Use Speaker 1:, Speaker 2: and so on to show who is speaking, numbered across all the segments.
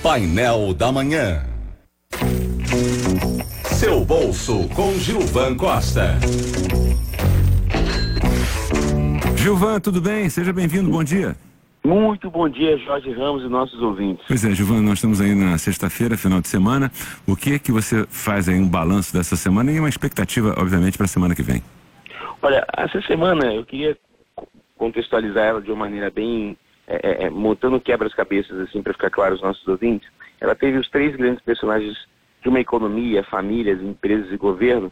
Speaker 1: Painel da Manhã. Seu bolso com Gilvan Costa.
Speaker 2: Gilvan, tudo bem? Seja bem-vindo, bom dia.
Speaker 3: Muito bom dia, Jorge Ramos e nossos ouvintes.
Speaker 2: Pois é, Gilvan, nós estamos aí na sexta-feira, final de semana. O que é que você faz aí um balanço dessa semana e uma expectativa, obviamente, para a semana que vem?
Speaker 3: Olha, essa semana eu queria contextualizar ela de uma maneira bem é, é, é montando quebras-cabeças assim para ficar claro aos nossos ouvintes. Ela teve os três grandes personagens de uma economia, famílias, empresas e governo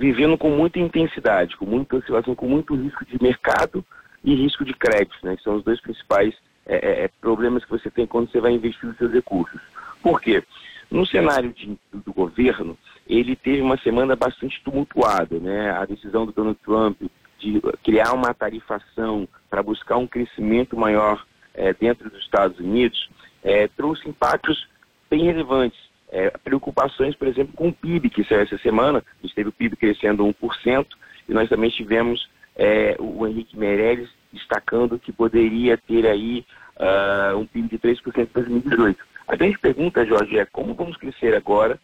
Speaker 3: vivendo com muita intensidade, com muita oscilação, com muito risco de mercado e risco de crédito, né? Que são os dois principais é, é, é, problemas que você tem quando você vai investir os seus recursos. Por quê? No cenário de, do governo, ele teve uma semana bastante tumultuada, né? A decisão do Donald Trump de criar uma tarifação para buscar um crescimento maior é, dentro dos Estados Unidos é, trouxe impactos bem relevantes é, preocupações, por exemplo, com o PIB, que saiu essa semana. A gente teve o PIB crescendo 1%, e nós também tivemos o Henrique Meirelles destacando que poderia ter aí uh, um PIB de 3% em 2018. A grande pergunta, Jorge, é como vamos crescer agora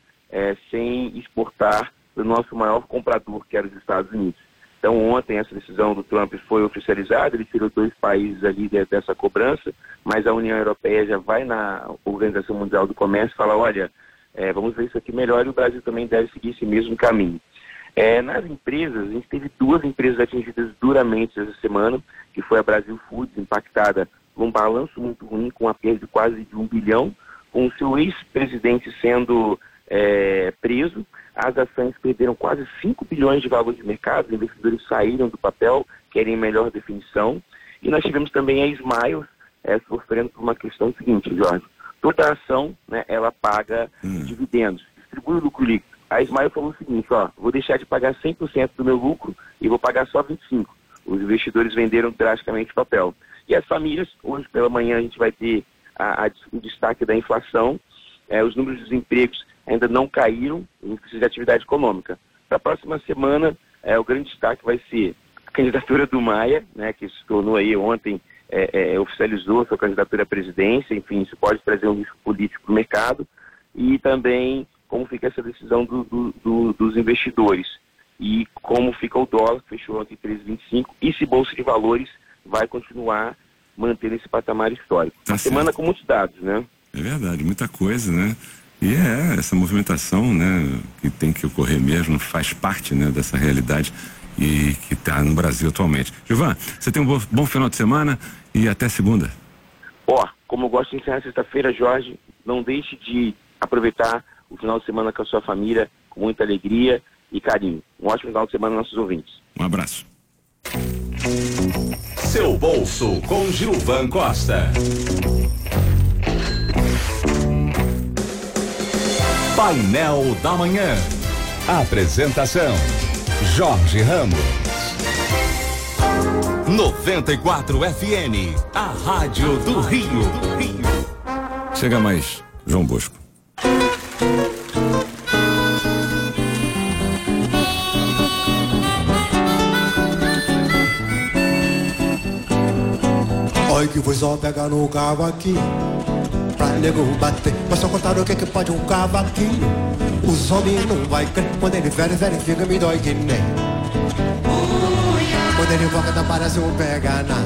Speaker 3: sem exportar o nosso maior comprador, que era os Estados Unidos. Então, ontem essa decisão do Trump foi oficializada, ele tirou dois países ali dessa cobrança, mas a União Europeia já vai na Organização Mundial do Comércio e fala, olha, é, vamos ver isso aqui melhor e o Brasil também deve seguir esse mesmo caminho. É, nas empresas, a gente teve duas empresas atingidas duramente essa semana, que foi a Brasil Foods, impactada por um balanço muito ruim, com a perda de quase de um bilhão, com o seu ex-presidente sendo é, preso. As ações perderam quase 5 bilhões de valor de mercado, os investidores saíram do papel, querem melhor definição. E nós tivemos também a Smiles é, sofrendo por uma questão seguinte, Jorge toda ação, né, ela paga hum. dividendos, distribui o lucro líquido. A Smile falou o seguinte, ó, vou deixar de pagar 100% do meu lucro e vou pagar só 25%. Os investidores venderam drasticamente o papel. E as famílias, hoje pela manhã a gente vai ter a, a, o destaque da inflação, é, os números de empregos ainda não caíram, precisa de atividade econômica. Para a próxima semana, é, o grande destaque vai ser a candidatura do Maia, né, que se tornou aí ontem é, é, oficializou sua candidatura à presidência, enfim, isso pode trazer um risco político para o mercado, e também como fica essa decisão do, do, do, dos investidores e como fica o dólar, que fechou ontem 3,25, e se Bolsa de Valores vai continuar mantendo esse patamar histórico. Tá Semana com muitos dados, né?
Speaker 2: É verdade, muita coisa, né? E é essa movimentação, né, que tem que ocorrer mesmo, faz parte, né, dessa realidade e que está no Brasil atualmente. Gilvan, você tem um bom, bom, final de semana e até segunda.
Speaker 3: Ó, oh, como eu gosto de encerrar sexta-feira, Jorge, não deixe de aproveitar o final de semana com a sua família com muita alegria e carinho. Um ótimo final de semana nossos ouvintes.
Speaker 2: Um abraço.
Speaker 1: Seu bolso com Gilvan Costa. Painel da Manhã. Apresentação Jorge Ramos. 94 FM, a Rádio do Rio.
Speaker 2: Chega mais, João Bosco.
Speaker 4: Olha que foi só pegar no cavaquinho nego bater. Mas só contar o que, que pode um cavaquinho. Os homens não vai crer. Quando ele velho, verifica, me dói que nem. Quando ele volta, tá parece um pega na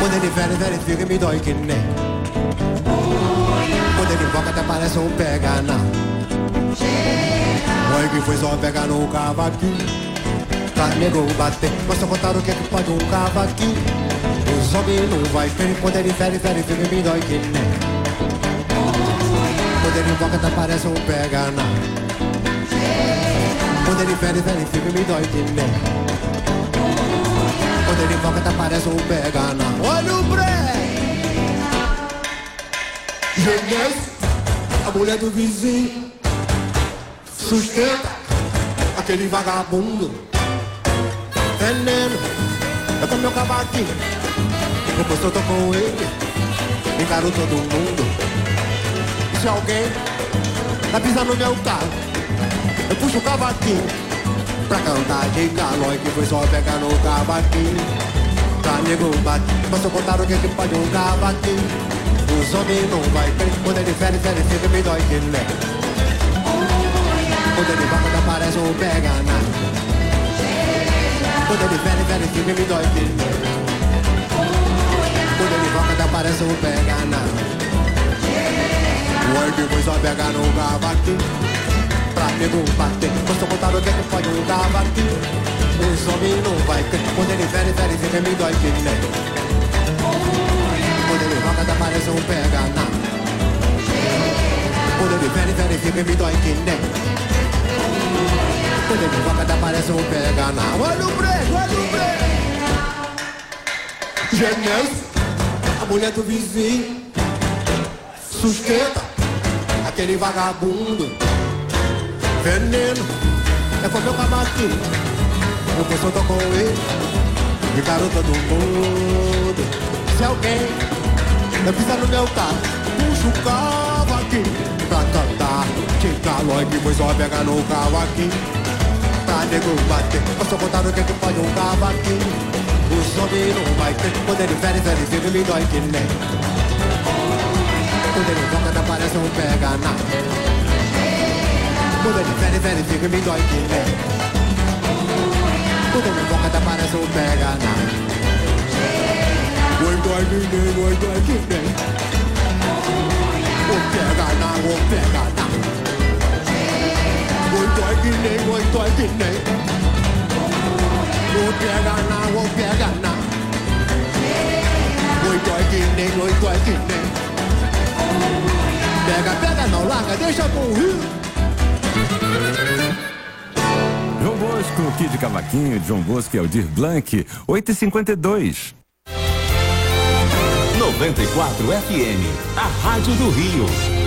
Speaker 4: Quando ele velho, verifica, me dói que nem. Quando ele volta, tá parece um pega na Olha que foi só pegar no cavaquinho. Pra nego bater Mas só contar o que é que pode um cavaquinho Homens não vai invoca, tá parece um pega na. Quando ele fere, fere, fica me dói de nem. Quando ele invoca, tá parece um pega na. Olha o! Genés, a mulher do vizinho, sustenta aquele vagabundo. Veneno, eu tô meu cavaquinho. Depois eu tô com ele, encaro todo mundo se alguém vai pisar no meu carro, eu puxo o cavaquinho pra cantar de calói que foi só pegar no cavaquinho. Pra nego bate, mas eu contar o que que pode um cavaquinho. Os homens não vai crer quando ele fere, fere, fica me dói que né. Quando ele vai, quando aparece um pega na. Quando ele fere, fere, fica me dói que né. Aparece um pega na. O oi depois só pega no cavaquinho Pra nego bater Posso contar o que é que pode um cavaquinho Os homens não vai crer Quando ele fere, fere, fica me dói que né. Quando ele roca, aparece um pega na. Quando ele vere, verifica, me dói que nem. Quando ele roca, aparece um pega na. Olha o break, olha o break. Genésio, a mulher do vizinho, sustenta aquele vagabundo. Veneno, é com meu camaquinho. Eu penso tô com ele, de garota do mundo. Se alguém não pisa no meu carro, puxa o cavaquinho pra cantar. Tica logo, depois só pega no cavaquinho. Pra nego bater, posso contar o que que pode um cavaquinho. O homens não vai ter, quando ele fere, fere, fica, me dói que nem. Quando ele toca, parece um pega na. Quando ele fere, fere, fica, me dói que nem. Quando ele toca, parece um pega na. Oi, dói que nem, oi, dói que nem. Vou pegar na, vou pegar na. Oi, dói que nem, oi, dói que nem. Vou dói que nem. Pega, pega, não larga, deixa com o rio.
Speaker 2: João Bosco, Kid Cavaquinho, João Bosco e Aldir Blanc, 8h52.
Speaker 1: 94 FM, a Rádio do Rio.